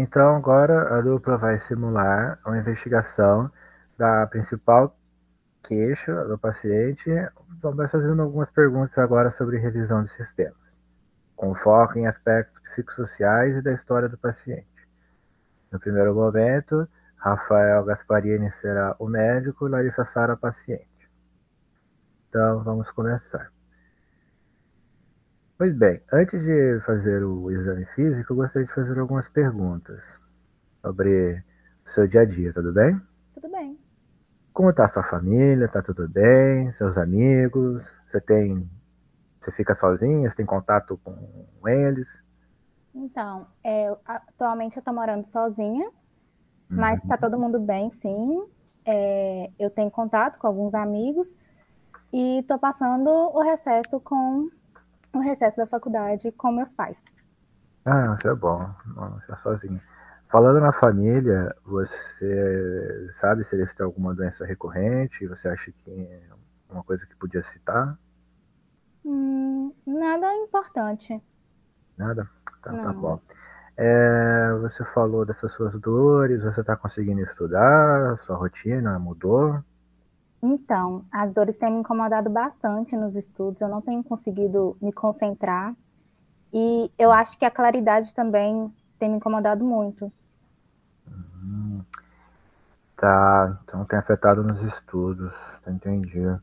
Então, agora a dupla vai simular uma investigação da principal queixa do paciente. Então, vai fazendo algumas perguntas agora sobre revisão de sistemas, com foco em aspectos psicossociais e da história do paciente. No primeiro momento, Rafael Gasparini será o médico e Larissa Sara a paciente. Então, vamos começar. Pois bem, antes de fazer o exame físico, eu gostaria de fazer algumas perguntas sobre o seu dia a dia, tudo bem? Tudo bem. Como está a sua família? Está tudo bem? Seus amigos? Você tem. Você fica sozinha? Você tem contato com eles? Então, é, atualmente eu estou morando sozinha, mas está uhum. todo mundo bem, sim. É, eu tenho contato com alguns amigos e estou passando o recesso com o recesso da faculdade com meus pais. Ah, isso é bom, não ficar sozinho. Falando na família, você sabe se eles têm alguma doença recorrente? Você acha que é uma coisa que podia citar? Hum, nada importante. Nada? Tá, tá bom. É, você falou dessas suas dores, você está conseguindo estudar? Sua rotina mudou? Então, as dores têm me incomodado bastante nos estudos, eu não tenho conseguido me concentrar. E eu acho que a claridade também tem me incomodado muito. Hum, tá, então tem afetado nos estudos, tá entendido.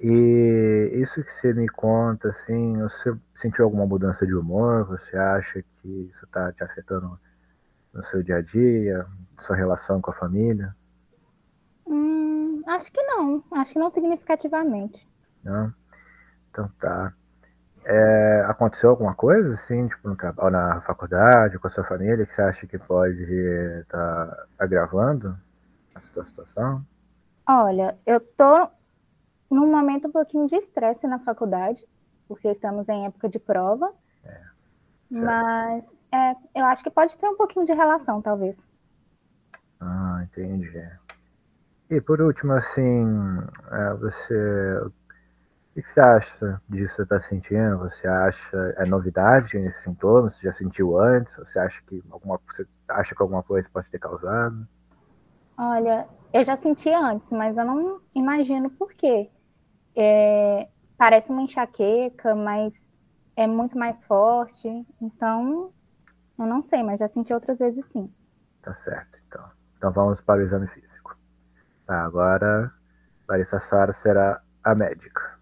E isso que você me conta, assim, você sentiu alguma mudança de humor? Você acha que isso está te afetando no seu dia a dia, sua relação com a família? Acho que não, acho que não significativamente. Não? Então tá. É, aconteceu alguma coisa, assim, tipo, no trabalho, na faculdade, com a sua família, que você acha que pode estar tá agravando a sua situação? Olha, eu tô num momento um pouquinho de estresse na faculdade, porque estamos em época de prova. É, mas é, eu acho que pode ter um pouquinho de relação, talvez. Ah, entendi. E por último, assim, é, você. O que você acha disso que você está sentindo? Você acha é novidade nesses sintomas? Você já sentiu antes? Você acha que alguma você acha que alguma coisa pode ter causado? Olha, eu já senti antes, mas eu não imagino por quê. É, parece uma enxaqueca, mas é muito mais forte. Então, eu não sei, mas já senti outras vezes sim. Tá certo, então. Então vamos para o exame físico. Tá, agora Larissa Sara será a médica.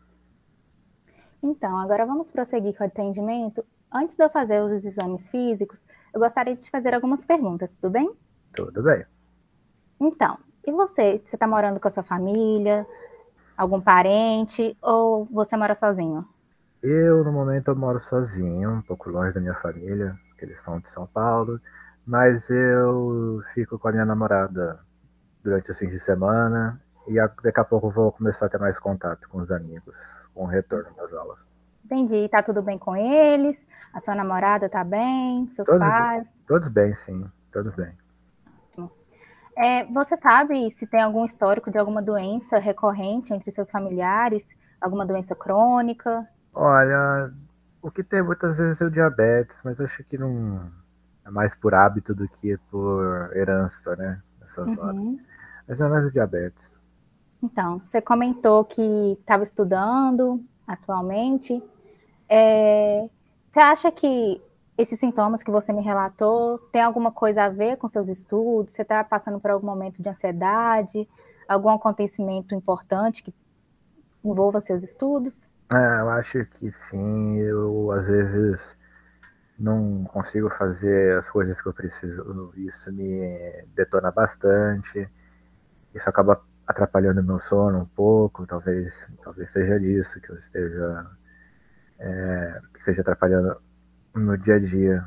Então, agora vamos prosseguir com o atendimento. Antes de eu fazer os exames físicos, eu gostaria de te fazer algumas perguntas, tudo bem? Tudo bem. Então, e você? Você está morando com a sua família, algum parente, ou você mora sozinho? Eu, no momento, eu moro sozinho, um pouco longe da minha família, porque eles são de São Paulo, mas eu fico com a minha namorada durante os fins de semana e daqui a pouco vou começar a ter mais contato com os amigos, com o retorno das aulas. Entendi. Tá tudo bem com eles? A sua namorada tá bem? Seus todos, pais? Todos bem, sim. Todos bem. É, você sabe se tem algum histórico de alguma doença recorrente entre seus familiares? Alguma doença crônica? Olha, o que tem muitas vezes é o diabetes, mas acho que não é mais por hábito do que por herança, né? Nessas uhum. horas. Mas é mais o diabetes. Então, você comentou que estava estudando atualmente. É, você acha que esses sintomas que você me relatou tem alguma coisa a ver com seus estudos? Você está passando por algum momento de ansiedade? Algum acontecimento importante que envolva seus estudos? É, eu acho que sim. Eu, às vezes, não consigo fazer as coisas que eu preciso. Isso me detona bastante. Isso acaba atrapalhando meu sono um pouco, talvez, talvez seja disso que eu esteja é, que esteja atrapalhando no dia a dia.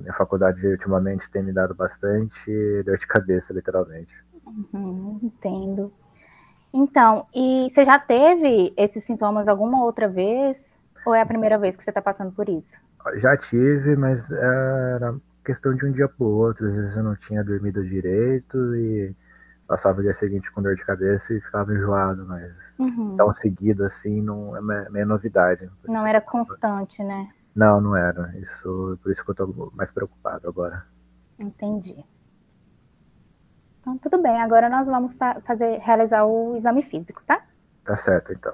Minha faculdade ultimamente tem me dado bastante dor de cabeça, literalmente. Uhum, entendo. Então, e você já teve esses sintomas alguma outra vez? Ou é a primeira vez que você está passando por isso? Já tive, mas era questão de um dia para o outro. Às vezes eu não tinha dormido direito e passava o dia seguinte com dor de cabeça e ficava enjoado, mas uhum. tão seguido assim não é meio novidade. Não era constante, né? Não, não era. Isso, por isso que eu tô mais preocupado agora. Entendi. Então, tudo bem. Agora nós vamos fazer, realizar o exame físico, tá? Tá certo, então.